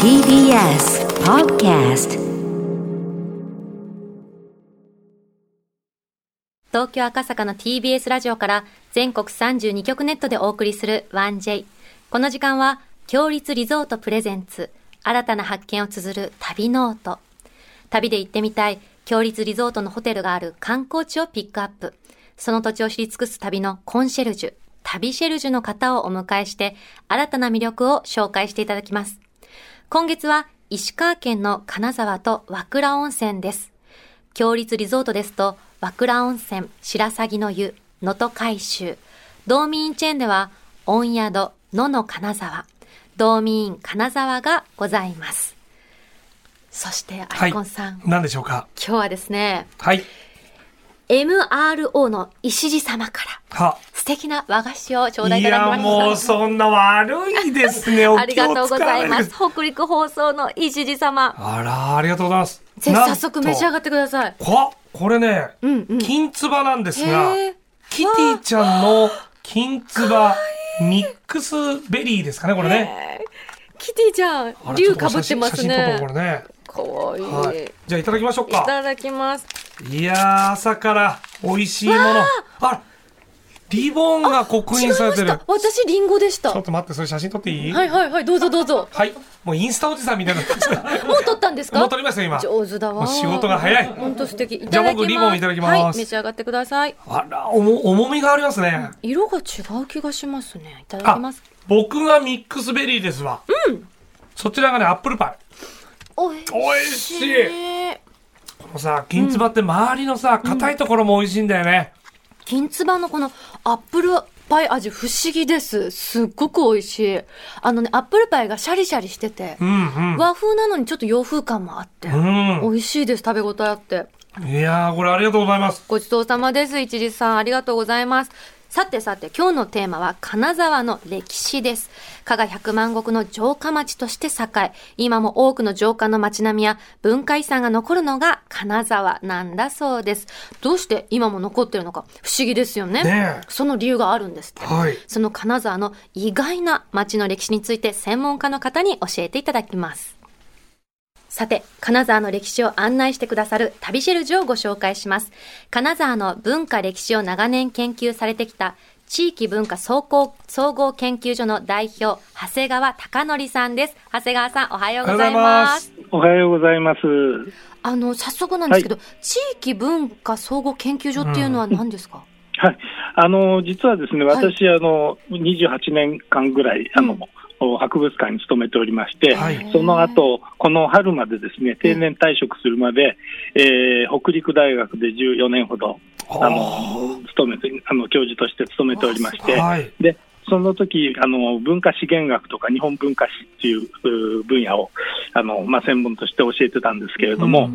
TBS Podcast 東京赤坂の TBS ラジオから全国32局ネットでお送りする 1J。この時間は、共立リゾート presents、新たな発見を綴る旅ノオト。旅で行ってみたい、共立リゾートのホテルがある観光地をピックアップ。その土地を知り尽くす旅のコンシェルジュ、旅シェルジュの方をお迎えして、新たな魅力を紹介していただきます。今月は石川県の金沢と和倉温泉です。強立リゾートですと、和倉温泉、白鷺の湯、能登海舟。道民チェーンでは、温宿、野の金沢、道民金沢がございます。そして、アイコンさん、何でしょうか？今日はですね、はい。MRO の石地様から、は。素敵な和菓子を頂戴いただきました。もうそんな悪いですね。おありがとうございます。北陸放送の石地様。あら、ありがとうございます。ぜひ早速召し上がっってください。ここれね、うんうん。金つばなんですが、キティちゃんの金つばミックスベリーですかね、これね。キティちゃん竜かぶってますねとこ。れね。かわいい。はい。じゃあいただきましょういか。ただきます。いやー、朝から美味しいもの。あら、リボンが刻印されてる。違いました。私リンゴでした。ちょっと待って、それ写真撮っていい？はいはいはい、どうぞどうぞ。はい。もうインスタおじさんみたいな。もう撮ったんですか？もう撮りましたよ、今。上手だわ。仕事が早い本当素敵。いじゃあ。僕リボンいただきますはい、召し上がってください。あら、おも、重みがありますね。色が違う気がしますね。いただきます。僕がミックスベリーですわ。うん。そちらがね、アップルパイ。おいしい。い。このさ、金つばって周りのさ、硬いところも美味しいんだよね。金つばのこのアップルパイ味不思議です。すっごく美味しい。あのね、アップルパイがシャリシャリしてて、うん和風なのにちょっと洋風感もあって、うん。美味しいです。食べ応えあって。うん。いやー、これありがとうございます。ごちそうさまです。一時さん、ありがとうございます。さてさて、今日のテーマは金沢の歴史です。加賀百万石の城下町として栄え、今も多くの城下の町並みや文化遺産が残るのが金沢なんだそうです。どうして今も残ってるのか不思議ですよね。ねえその理由があるんですって。はい。その金沢の意外な町の歴史について専門家の方に教えていただきます。さて、金沢の歴史を案内してくださる旅シェルジュをご紹介します。金沢の文化歴史を長年研究されてきた地域文化総合総合研究所の代表、長谷川貴則さんです。長谷川さん、おはようございます。おはようございます。あの、早速なんですけど、地域文化総合研究所っていうのは何ですか、はい、あの実はですね、はい私、あの28年間ぐらい、あの、うん博物館に勤めておりまして、はい。その後この春までですね定年退職するまで、えー北陸大学で14年ほどあの勤めてあの教授として勤めておりまして、はい。でその時あの文化資源学とか日本文化史っていうう分野をあの、まあ、専門として教えてたんですけれども、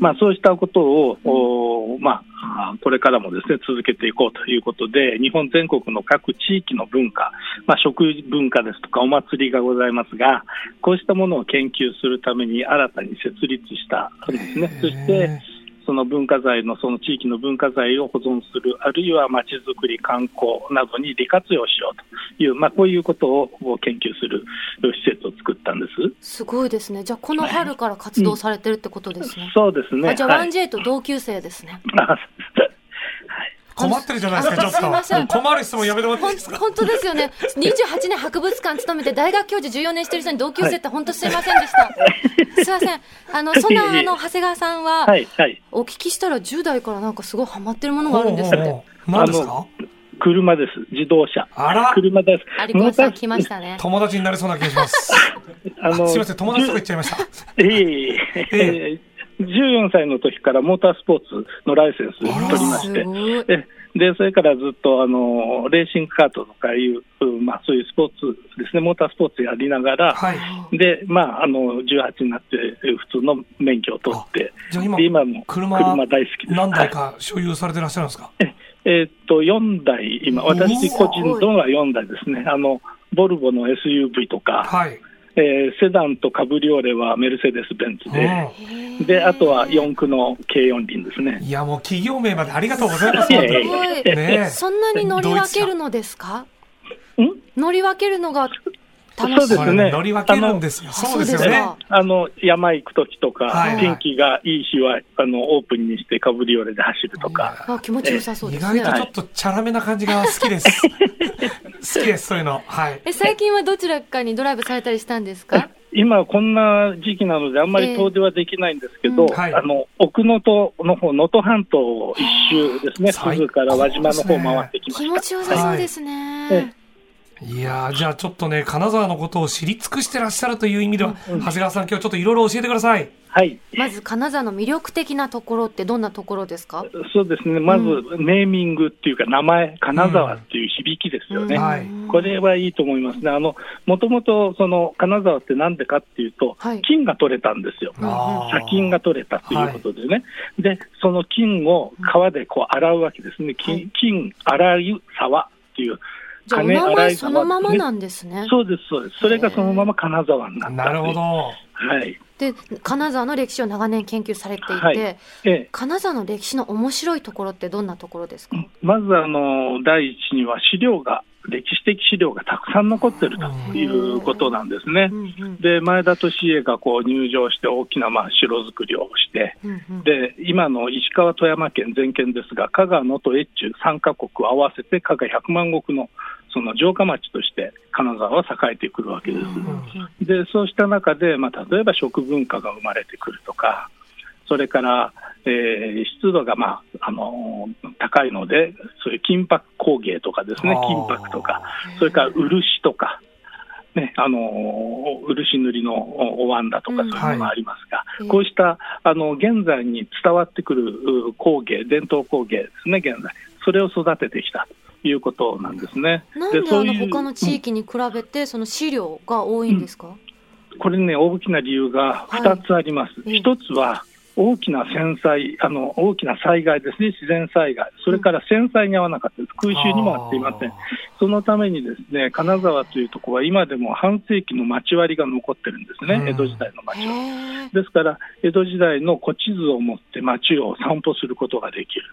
まあ、そうしたことを、おまあ、あこれからもですね続けていこうということで日本全国の各地域の文化、まあ、食文化ですとかお祭りがございますがこうしたものを研究するために新たに設立したんですね。そしてその文化財のその地域の文化財を保存する、あるいはまちづくり、観光などに利活用しようという、まあ、こういうことを研究する施設を作ったんです。すごいですね。じゃあ、この春から活動されてるってことですね。そうですね。あじゃあ、はい 1J と同級生ですね。あ 困ってるじゃないですか、ちょっすいませんと。困る質問やめてもらっていいですか？本当ですよね。28年博物館勤めて大学教授14年してる人に同級生って本当すいませんでした。すいません。あの、そんなあの、長谷川さんは、はい、はい。お聞きしたら10代からなんかすごいハマってるものがあるんですって。ほう何ですか？車です。自動車。あら車です。ましたね。友達になりそうな気がします。あのすみません、友達とか言っちゃいました。ええええ14歳の時からモータースポーツのライセンスを取りまして、でそれからずっとあのレーシングカートとかいう、うんまあ、そういうスポーツですね、モータースポーツやりながら、はい。でまあ、あの18になって、え普通の免許を取って、じゃあ今で今も車車大好きです。何台はいか所有されてらっしゃるんですか？えーっと4台、今、私個人のは4台ですね、あのボルボの SUV とか、はい。えーセダンとカブリオレはメルセデス・ベンツで、うであとは四駆の軽四輪ですねん。いや、もう企業名までありがとうございます。すごい。ねえそんなに乗り分けるのですか？ん乗り分けるのが。そうですね乗り分けるんですよ。あそうですよね。あの山行くときとか、はいはい天気がいい日はあのオープンにして、かぶりオレで走るとか、あ気持ちよさそうで意すね。外とちょっとチャラめな感じが好きです。好きです、そういうの。はい。え、最近はどちらかにドライブされたりしたんですか？今、こんな時期なので、あんまり遠出はできないんですけど、ええうんはいあの奥能登の方能登半島を一周ですね、鈴から輪島の方回ってきました。気持ちよさそうですえね。いやー、じゃあちょっとね、金沢のことを知り尽くしてらっしゃるという意味では、長谷川さん今日ちょっといろいろ教えてください。はい、まず金沢の魅力的なところってどんなところですか？そうですね、まずネーミングっていうか、名前、金沢っていう響きですよね。うんはいこれはいいと思いますね。あの、もともとその金沢ってなんでかっていうと、はい金が取れたんですよ。砂金が取れたということでね。で、その金を川でこう洗うわけですね。金、金洗い沢っていう。じゃあお名前そのままなんですね。そうです、そうです。それがそのまま金沢になったなるほど。ど。はい。で、金沢の歴史を長年研究されていて、はいええ。金沢の歴史の面白いところってどんなところですか、まずあの、第一には資料が、歴史的資料がたくさん残ってるということなんですね。で、前田利家がこう入場して大きなまあ城作りをして、で、今の石川、富山県全県ですが、加賀、能登、越中3カ国合わせて加賀100万石のその城下町として金沢は栄えてくるわけです。で、そうした中で、まあ、例えば食文化が生まれてくるとか、それから、えー湿度が、まああのー高いので、そういう金箔工芸とかですね金箔とか、それから漆とか、ね、あのー漆塗りのお椀だとか、うん。そういうのがありますが、はい。こうしたあの現在に伝わってくるう工芸、伝統工芸ですね、現在、それを育ててきたということなんですね。なんであの他の地域に比べてその資料が多いんですか、これね、大きな理由が2つあります。はい1つは大きな戦災あの、大きな災害ですね、自然災害、それから戦災に遭わなかったです、空襲にも遭っていません。そのためにですね、金沢というところは今でも半世紀の町割りが残ってるんですね、うん江戸時代の町割ですから、江戸時代の古地図を持って町を散歩することができる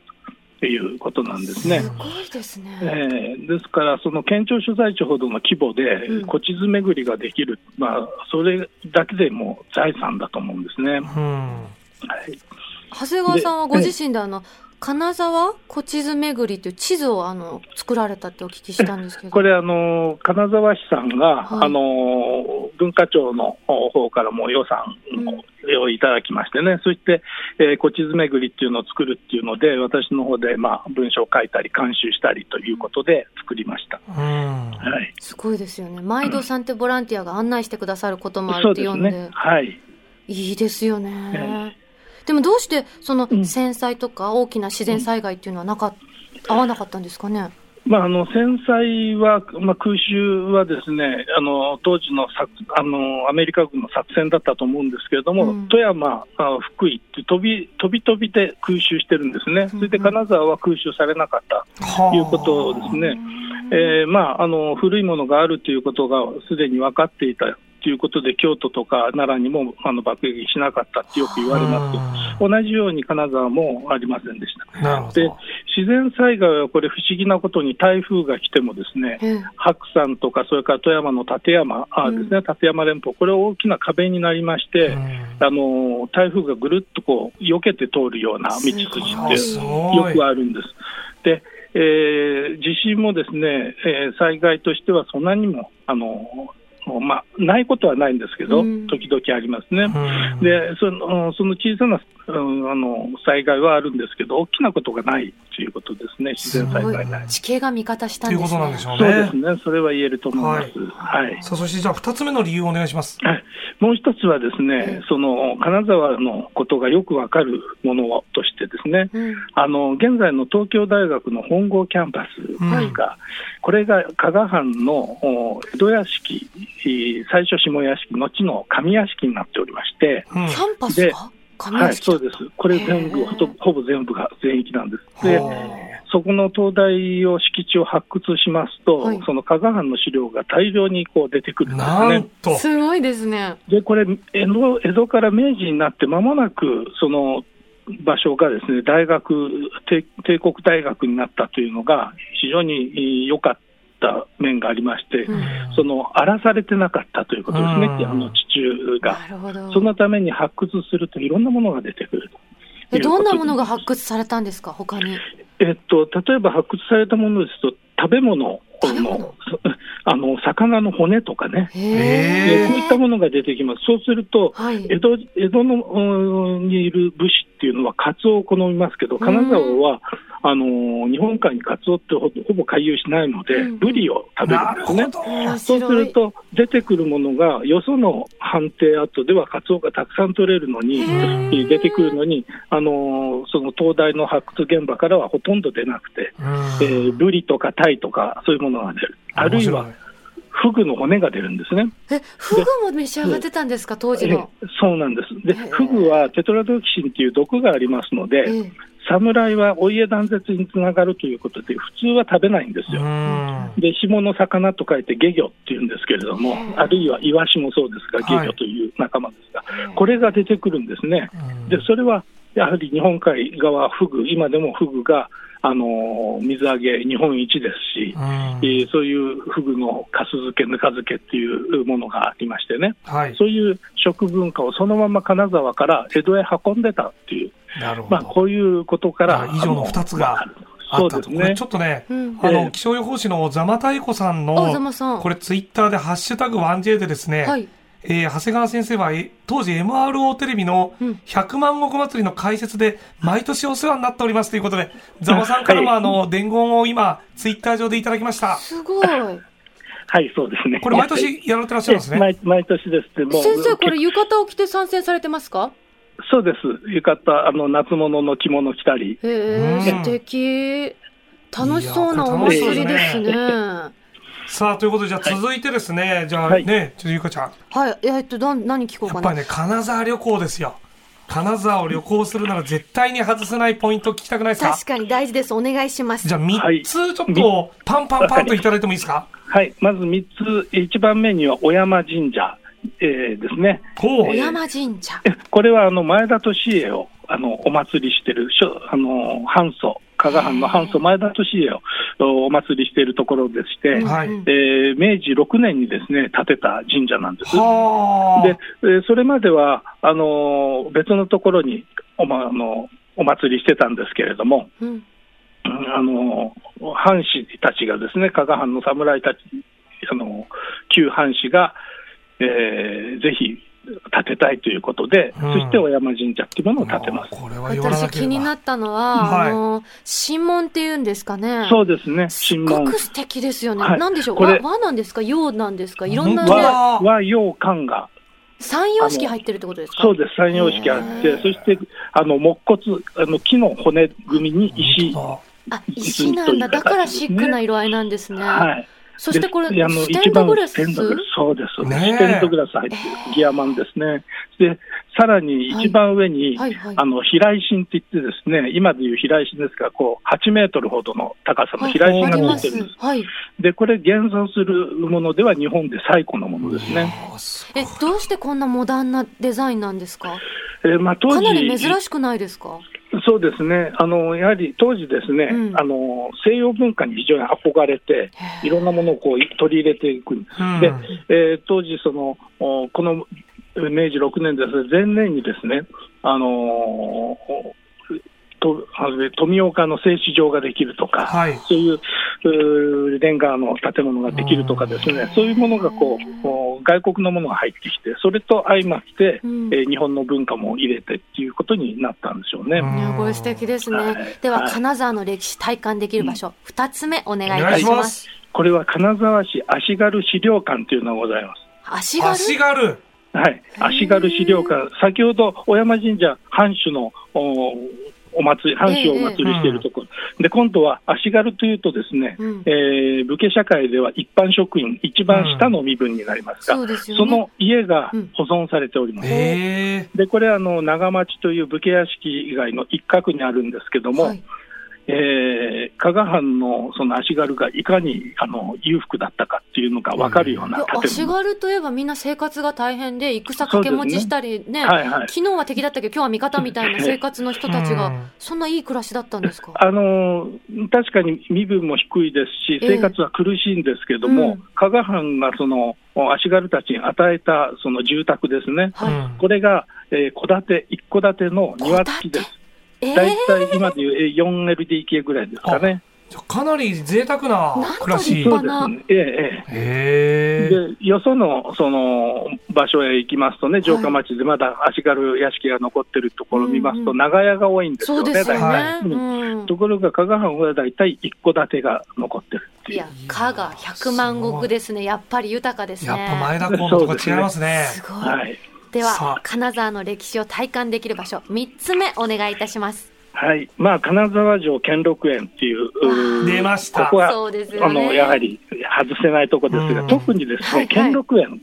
ということなんですね。すごいですね。えーですから、その県庁所在地ほどの規模でうん古地図巡りができる、まあ、それだけでもう財産だと思うんですね。うん。はい長谷川さんはご自身であの、金沢古地図巡りという地図をあの作られたってお聞きしたんですけど。これ、あの金沢市さんが、はいあの文化庁の方からも予算をいただきましてね、そして、えー古地図巡りっていうのを作るっていうので、私の方でまあ文章を書いたり、監修したりということで作りました。うん。はい、すごいですよね。毎度さんってボランティアが案内してくださることもあるって読んで。ですね。はいいいですよね。えでもどうしてそのうん。戦災とか大きな自然災害っていうのはなかっ合わなかったんですかね？まあ、あの戦災は、まあ、空襲はですねあの当時の作あのアメリカ軍の作戦だったと思うんですけれども、うん。富山、あ福井って飛び飛び飛びで空襲してるんですね、それで金沢は空襲されなかったはということですね。えーまあ、あの古いものがあるということがすでに分かっていたということで、京都とか奈良にもあの爆撃しなかったってよく言われます。同じように金沢もありませんでした。で。自然災害はこれ、不思議なことに台風が来ても、ですねええ白山とか、それから富山の立山あですね、立山連峰、これ、大きな壁になりまして、うんあの台風がぐるっとこう避けて通るような道筋ってよくあるんです。で、えー地震もですね、えー災害としてはそんなにも、あのまあ、ないことはないんですけど、うん時々ありますね。うんでそのその小さな、うんあの災害はあるんですけど、大きなことがないということですね、自然災害ない。地形が味方したといんですね。うことなんでしょうそうですね。ね、それは言えると思います。はいさあ、そしてじゃあ二つ目の理由をお願いします。はい、もう一つはですね、その金沢のことがよくわかるものとしてですね、うんあの現在の東京大学の本郷キャンパスが、これが加賀藩のお江戸屋敷、えー最初下屋敷、後の上屋敷になっておりまして、うんキャンパスが？上はい、そうです、これ全部ほと、ほぼ全部が全域なんです。ではそこの東大を敷地を発掘しますと、はいその加賀藩の資料が大量にこう出てくるんですなんね。と。すごいですね。で、これ、江戸江戸から明治になって間もなく、その場所がですね、大学、帝帝国大学になったというのが非常に良かったった面がありまして、うんその荒らされてなかったということですね、うんあの地中が。なるほど。そのために発掘するといろんなものが出てくるとえどんなものが発掘されたんですか、他に？えっと、例えば発掘されたものですと、食べ物食べ物の、そ あの、魚の骨とかね、え。こういったものが出てきます。そうすると、はい。江戸江戸のうんにいる武士っていうのはカツオを好みますけど、金沢は、あの日本海にカツオってほほぼ回遊しないので、うんブリを食べるなんるですね。そうす。ると、出てくるものが、よその判定跡ではカツオがたくさん取れるのに、へ出てくるのに、あのその東大の発掘現場からはほとんど出なくて、うんえーブリとかタイとか、そういうものが出る。あるいは、フグの骨が出るんですね。え、フグも召し上がってたんですか、当時の。えそうなんです。で、フグはテトラドキシンっていう毒がありますので、ええ侍はお家断絶につながるということで、普通は食べないんですうよ。んで、下の魚と書いて下魚っていうんですけれどもあるいはイワシもそうですが、下はい魚という仲間ですが、これが出てくるんですね。うんで、それはやはり日本海側、フグ、今でもフグが、あの水揚げ日本一ですし、うんえーそういうフグのかす漬け、ぬか漬けっていうものがありましてね、はい。そういう食文化をそのまま金沢から江戸へ運んでたっていう、なるほど。まあ、こういうことからあ、以上の二つがあのあったと。そうですねこれちょ。っとね、うん。あの、ええ気象予報士の座間太鼓さんの。これツイッターでハッシュタグ 1J でですね、はい。えー長谷川先生は、え当時 MRO テレビのうん100万石祭りの解説で毎年お世話になっておりますということで、ざまさんからもはいあの、伝言を今、ツイッター上でいただきました。すごい。はい、そうですね。これ毎年やられてらっしゃるんですね。毎毎年ですって、もう先生、これ浴衣を着て参戦されてますか？そうです、浴衣、あの夏物の着物着たり、へえ、うん素敵。楽しそうなお祭りですね。さあ、ということで、じゃあ続いてですね、じゃあはいね、ちょっとゆかちゃん。はい。えっと、どん何聞こうかな。やっぱりね、金沢旅行ですよ。金沢を旅行するなら絶対に外せないポイント聞きたくないですか？確かに大事です。お願いします。じゃあ3はいつちょっとパンパンパンといただいてもいいですか？はい、まず3つ、1番目には小山神社、えーですね。小。山神社。えこれはあの前田利家をあのお祭りしてる、しょあの藩祖、加賀藩の藩祖、前田利家をお祭りしているところでして、うんはいうんえー明治6年にですね建てた神社なんです。はあ。で、えーそれまではあの別のところにお,、ま、あのお祭りしてたんですけれども、うん。うんあの藩士たちがですね、加賀藩の侍たち、あの旧藩士が、えーぜひ建てたいということで、うん。そして小山神社っていうものを建てます。私。気になったのは、はいあの、神門っていうんですかね。そうですね、すっ神門ごく。素敵ですよね。はい。なんでしょう？和和なんですか？洋なんですか？いろんなね、だ和、和洋漢が、三様式入ってるってことですか？そうです、三様式あって、そしてあの木骨、あの木の骨組みに石、本あ、石なんだ。だからシックな色合いなんですね。はい、そしてこれ、であのステンドグラス？一番ステンドグラスそうです、ねえステンドグラス入ってる、ギアマンですね。で、さらに一番上に、はいはい。あの、飛来神って言ってですね、今でいう飛来神ですが、こう、8メートルほどの高さの飛来神がついてるんです。。はい。で、これ現存するものでは日本で最古のものですね。え、どうしてこんなモダンなデザインなんですか？えーまあ、当時かなり珍しくないですか？そうですね。あの、やはり当時ですね、うんあの、西洋文化に非常に憧れて、いろんなものをこう取り入れていく。うんで、えー当時その、おこの明治6年ですね、前年にですね、あのーとあの富岡の製糸場ができるとか、はい。そういうレンガの建物ができるとかですね、そういうものがこう外国のものが入ってきて、それと相まって、うんえー日本の文化も入れてっていうことになったんでしょうね。うんいやこれ素敵ですね。はいでは、はい金沢の歴史体感できる場所、二つ目お願いいたしま。す。これは金沢市足軽資料館というのがございます。足軽？足軽。はい、足軽資料館、先ほど小山神社、藩主のおお祭り、藩主をお祭りしているところ、で今度は足軽というと、ですね、うん。えー武家社会では一般職員、一番下の身分になりますが、そうですよね。その家がうん保存されております。ええ。でこれあの長町という武家屋敷以外の一角にあるんですけども、はいえー、加賀藩のその足軽がいかにあの裕福だったかっていうのが分かるようないや建足物。軽といえばみんな生活が大変で、戦掛け持ちしたりね、はいはい。昨日は敵だったけど、今日は味方みたいな 生活の人たちがうん、そんないい暮らしだったんですか？あのー確かに身分も低いですし、ええ生活は苦しいんですけども、うん加賀藩がその足軽たちに与えたその住宅ですね、はい。うんこれがえー戸建て、一戸建ての庭付きです。え大体今でいうえー 4LDK ぐらいですかね。かなり贅沢な暮らし。そうですね。ええええへえ。でよそのその場所へ行きますとね、城下町でまだ足軽屋敷が残ってるところを見ますと、長屋が多いんですよね、そうですよ大体はね。うんところが加賀藩は大体一戸建てが残ってるっていう。いや、加賀百万石ですね。やっぱり豊かですね。やっぱ前田港のとこ違いますね。すごい。はいでは金沢の歴史を体感できる場所、3つ目お願いいたします。はい。まあ、金沢城兼六園っていう、出ました。ここは、そうですよね。あの、やはり外せないとこですが、うん。特にですね、はいはい。兼六園、うん、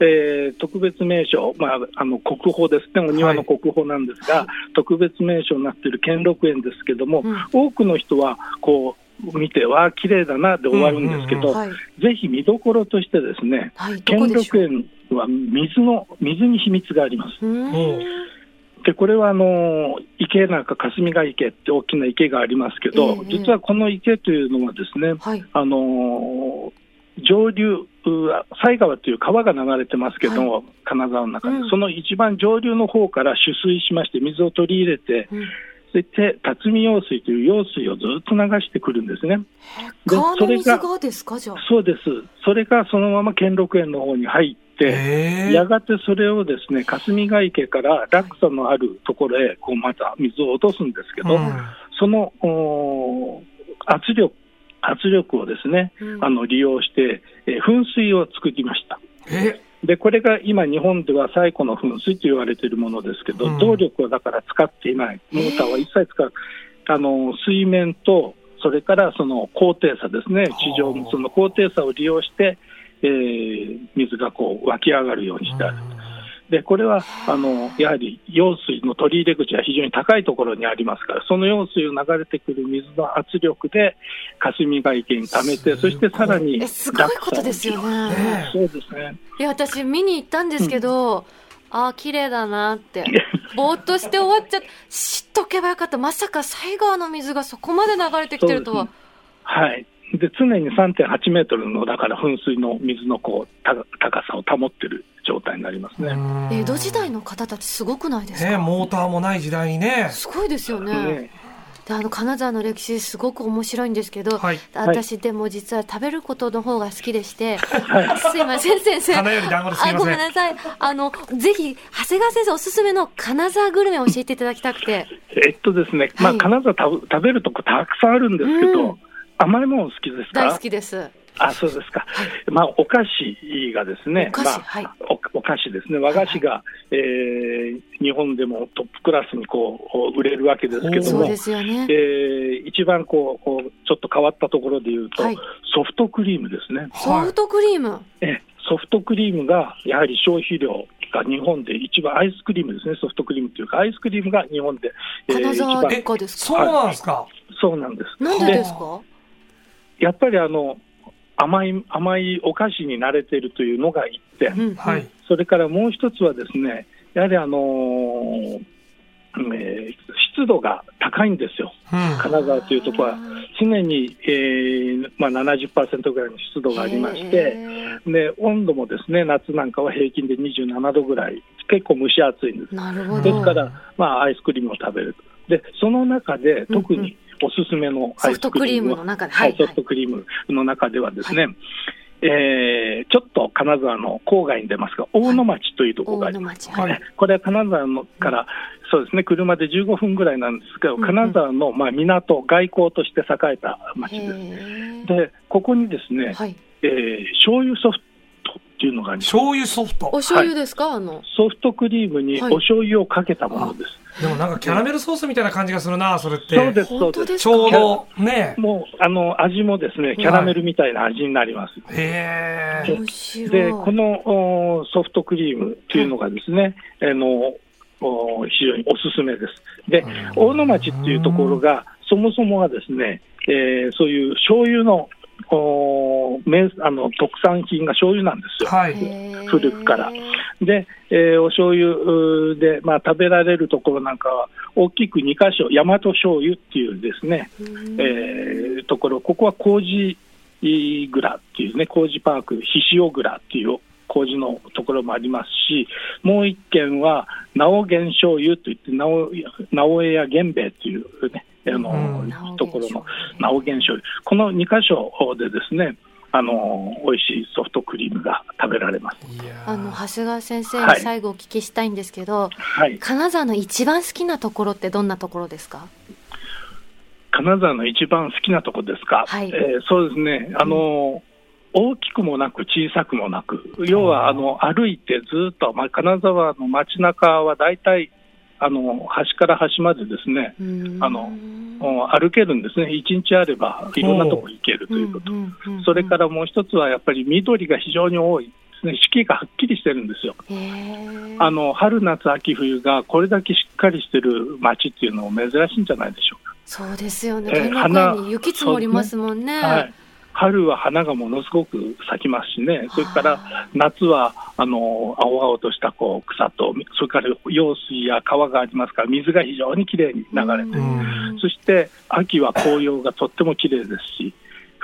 えー特別名所、まあ、あの、国宝です。ね、お庭の国宝なんですが、はい。特別名所になっている兼六園ですけども、うん。多くの人は、こう、見て、わあ、綺麗だなで終わるんですけど、うんはい。ぜひ見どころとしてですね、はい。兼六園は水の、水に秘密があります。でこれはあの池なんか霞ヶ池って大きな池がありますけど、ええ実はこの池というのはですね、はい。あの上流、う犀川という川が流れてますけども、金沢の中で、うんその一番上流の方から取水しまして、水を取り入れて、うんそして辰巳用水という用水をずっと流してくるんですね。で川のそれが水がですかじゃあ？そうです。それがそのまま兼六園の方に入って。やがてそれをですね、霞ヶ池から落差のあるところへ、こうまた水を落とすんですけど、うんそのお圧力、圧力をですね、うんあの利用して、えー噴水を作りました。え、で、これが今、日本では最古の噴水と言われているものですけど、うん。動力はだから使っていない、モーターは一切使う、あの水面と、それからその高低差ですね、地上のその高低差を利用して、えー水がこう湧き上がるようにしてある。で、これは、あの、やはり用水の取り入れ口は非常に高いところにありますから、その用水を流れてくる水の圧力で、霞ヶ池に溜めて、そしてさらにえ、すごいことですよね。ねそうですね。いや、私見に行ったんですけど、ああ、綺麗だなって。ぼーっとして終わっちゃって、知っとけばよかった。まさか西川の水がそこまで流れてきてるとは。はい。で、常に3.8メートルの、だから噴水の水のこう、た高さを保ってる状態になりますね。うん江戸時代の方たちすごくないですか、ね、モーターもない時代にね。すごいですよね。ねであの金沢の歴史すごく面白いんですけど、はい。私でも実は食べることの方が好きでして、すいません先生。あ。ごめんなさい。あの、ぜひ、長谷川先生おすすめの金沢グルメを教えていただきたくて。えっとですね、まあ、はい金沢た食べるとこたくさんあるんですけど、うん甘いもの好きですか？大好きです。あ、そうですか。まあ、お菓子がですね、お菓子まあはいおお菓子ですね、和菓子が、えー日本でもトップクラスにこう売れるわけですけどもね。えー一番こうこうちょっと変わったところで言うと、はいソフトクリームですね。ソフトクリーム。えソフトクリームがやはり消費量が日本で一番、アイスクリームですね、ソフトクリームというか、アイスクリームが日本で、えー金沢そうかなんですか？そうなんです。なんでですか？やっぱりあの甘い甘いお菓子に慣れているというのが一点、うんうんはい。それからもう一つはですね、やはりあのーえー湿度が高いんですよ、うん。金沢というところは。常に、えーまあ、70%ぐらいの湿度がありまして、へで温度もですね夏なんかは平均で27度ぐらい、結構蒸し暑いんですー。なるほど。ですから、まあ、アイスクリームを食べる。で、その中で特におすすめのソフトクリームの中ではい、はいソフトクリームの中ではですね、えーちょっと金沢の郊外に出ますが、大野町というところがあります。町。はい。これは金沢のから、そうですね、車で15分ぐらいなんですけど、金沢の、まあ、港、外交として栄えた町へです。ーで、ここにですね、はい。えー醤油ソフトっていうのがあります。醤油ソフトお。醤油ですか？あの。ソフトクリームにはいお醤油をかけたものです。でもなんかキャラメルソースみたいな感じがするな、それって。そうです、そ本うです。ちょうど、ね。もう、あの、味もですね、キャラメルみたいな味になります。へえ。面白い。で、このおソフトクリームっていうのがですね、あの、お非常におすすめです。で、大野町っていうところが、そもそもはですね、えーそういう醤油のお名あの特産品が醤油なんですよ。はい。古くからで、えーお醤油で、まあ、食べられるところなんかは、大きく2箇所、大和醤油っていうですね、えーところ、ここは麹蔵っていうね、麹パーク、ひしお蔵っていう麹のところもありますし、もう一軒は、直源醤油といって、直直江や源兵衛っていうね、あのうん。ところの直源醤油、この2箇所でですね、あの美味しいソフトクリームが食べられます。あの、長谷川先生はい。に最後お聞きしたいんですけど、はい、金沢の一番好きなところってどんなところですか？金沢の一番好きなとこですか、はい。えーそうですね、あの大きくもなく小さくもなく、要はあの歩いてずっと、まあ、金沢の街中は大体あの端から端までですね、あの歩けるんですね、一日あればいろんなとこ行けるということ、それからもう一つはやっぱり緑が非常に多い四季がはっきりしてるんですよ。あの春、夏、秋、冬がこれだけしっかりしてる街っていうのも珍しいんじゃないでしょうか。そうですよね。えー雪積もりますもんね。はい、春は花がものすごく咲きますしね、それから夏はあの青々としたこう草と、それから用水や川がありますから、水が非常にきれいに流れてそして秋は紅葉がとってもきれいですし、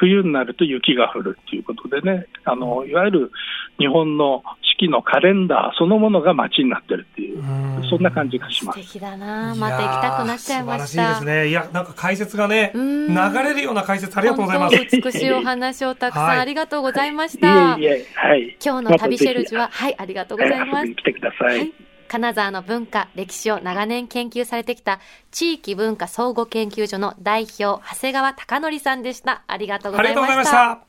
冬になると雪が降るということでね、あのいわゆる日本の四季のカレンダーそのものが街になってるっていう、うんそんな感じがします。素敵だな。また行きたくなっちゃいました。素晴らしいですね。いや、なんか解説がね、うん流れるような解説ありがとうございます。本当美しいお話をたくさんはいありがとうございましいた。えいえ、はい。今日の旅シェルジュは、はい、ありがとうございます。来てください。はい金沢の文化、歴史を長年研究されてきた地域文化総合研究所の代表、長谷川貴則さんでした。ありがとうございまし。たた。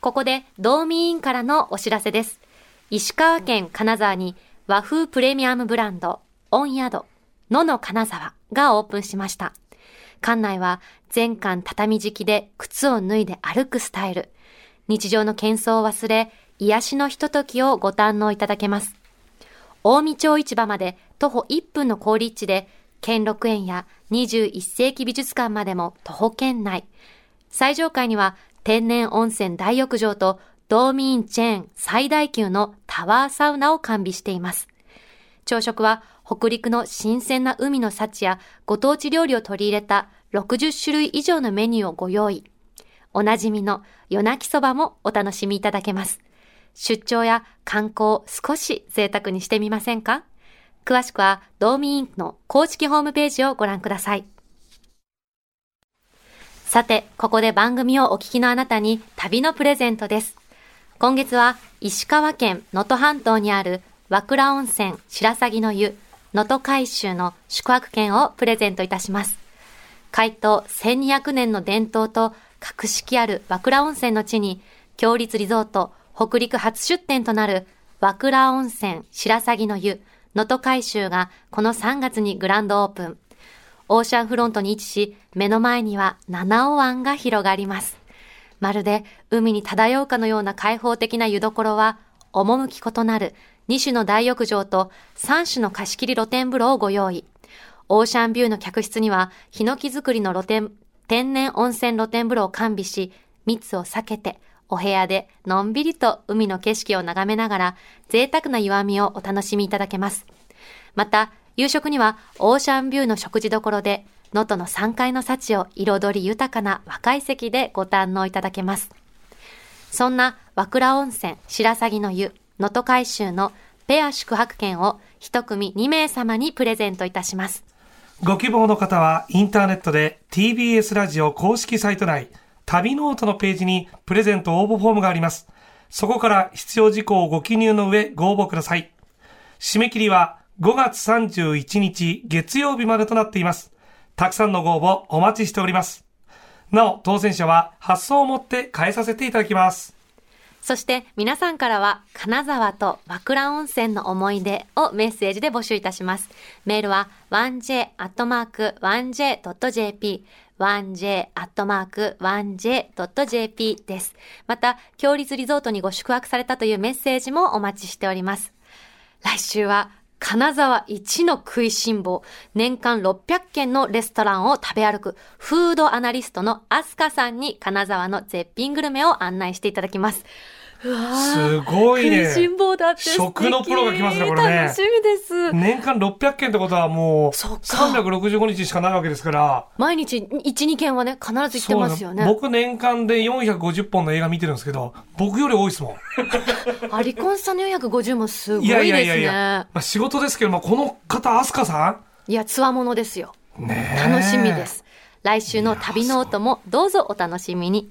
ここで、道民委員からのお知らせです。石川県金沢に和風プレミアムブランド、温宿、野の金沢がオープンしました。館内は全館畳敷きで靴を脱いで歩くスタイル。日常の喧騒を忘れ、癒しのひとときをご堪能いただけます。近江町市場まで徒歩1分の好立地で、兼六園や21世紀美術館までも徒歩圏内。最上階には天然温泉大浴場と道民チェーン最大級のタワーサウナを完備しています。朝食は北陸の新鮮な海の幸やご当地料理を取り入れた60種類以上のメニューをご用意。おなじみの夜泣きそばもお楽しみいただけます。出張や観光を少し贅沢にしてみませんか？詳しくは道民インクの公式ホームページをご覧ください。さて、ここで番組をお聞きのあなたに旅のプレゼントです。今月は石川県能登半島にある和倉温泉白鷺の湯能登海舟の宿泊券をプレゼントいたします。開湯1200年の伝統と格式ある和倉温泉の地に、強立リゾート北陸初出店となる和倉温泉白鷺の湯能登海舟がこの3月にグランドオープン。オーシャンフロントに位置し、目の前には七尾湾が広がります。まるで海に漂うかのような開放的な湯どころは、趣異なる2種の大浴場と3種の貸し切り露天風呂をご用意。オーシャンビューの客室には、ヒノキ作りの露天、天然温泉露天風呂を完備し、密を避けて、お部屋でのんびりと海の景色を眺めながら、贅沢な湯あみをお楽しみいただけます。また、夕食にはオーシャンビューの食事処で、能登の山海の幸を彩り豊かな和会席でご堪能いただけます。そんな和倉温泉白鷺の湯能登海舟のペア宿泊券を一組2名様にプレゼントいたします。ご希望の方はインターネットで TBS ラジオ公式サイト内、旅ノオトのページにプレゼント応募フォームがあります。そこから必要事項をご記入の上ご応募ください。締め切りは5月31日月曜日までとなっています。たくさんのご応募お待ちしております。なお、当選者は発送をもって返させていただきます。そして皆さんからは金沢と和倉温泉の思い出をメッセージで募集いたします。メールは 1j.1j.jp 1j.1j.jp です。また、強立リゾートにご宿泊されたというメッセージもお待ちしております。来週は金沢一の食いしん坊、年間600軒のレストランを食べ歩く、フードアナリストのアスカさんに金沢の絶品グルメを案内していただきます。すごいね食のプロが来ますねこれね楽しみです。年間600件ってことはもう、そっか365日しかないわけですから。毎日1、2件はね、必ず行ってますよね。僕年間で450本の映画見てるんですけど、僕より多いですもん。アリコンさんの450もすごいいですね。やいやいやいや、まあ、仕事ですけど、まあ、この方、アスカさいや、つわものですよ。楽しみです。来週の旅ノートもどうぞお楽しみに。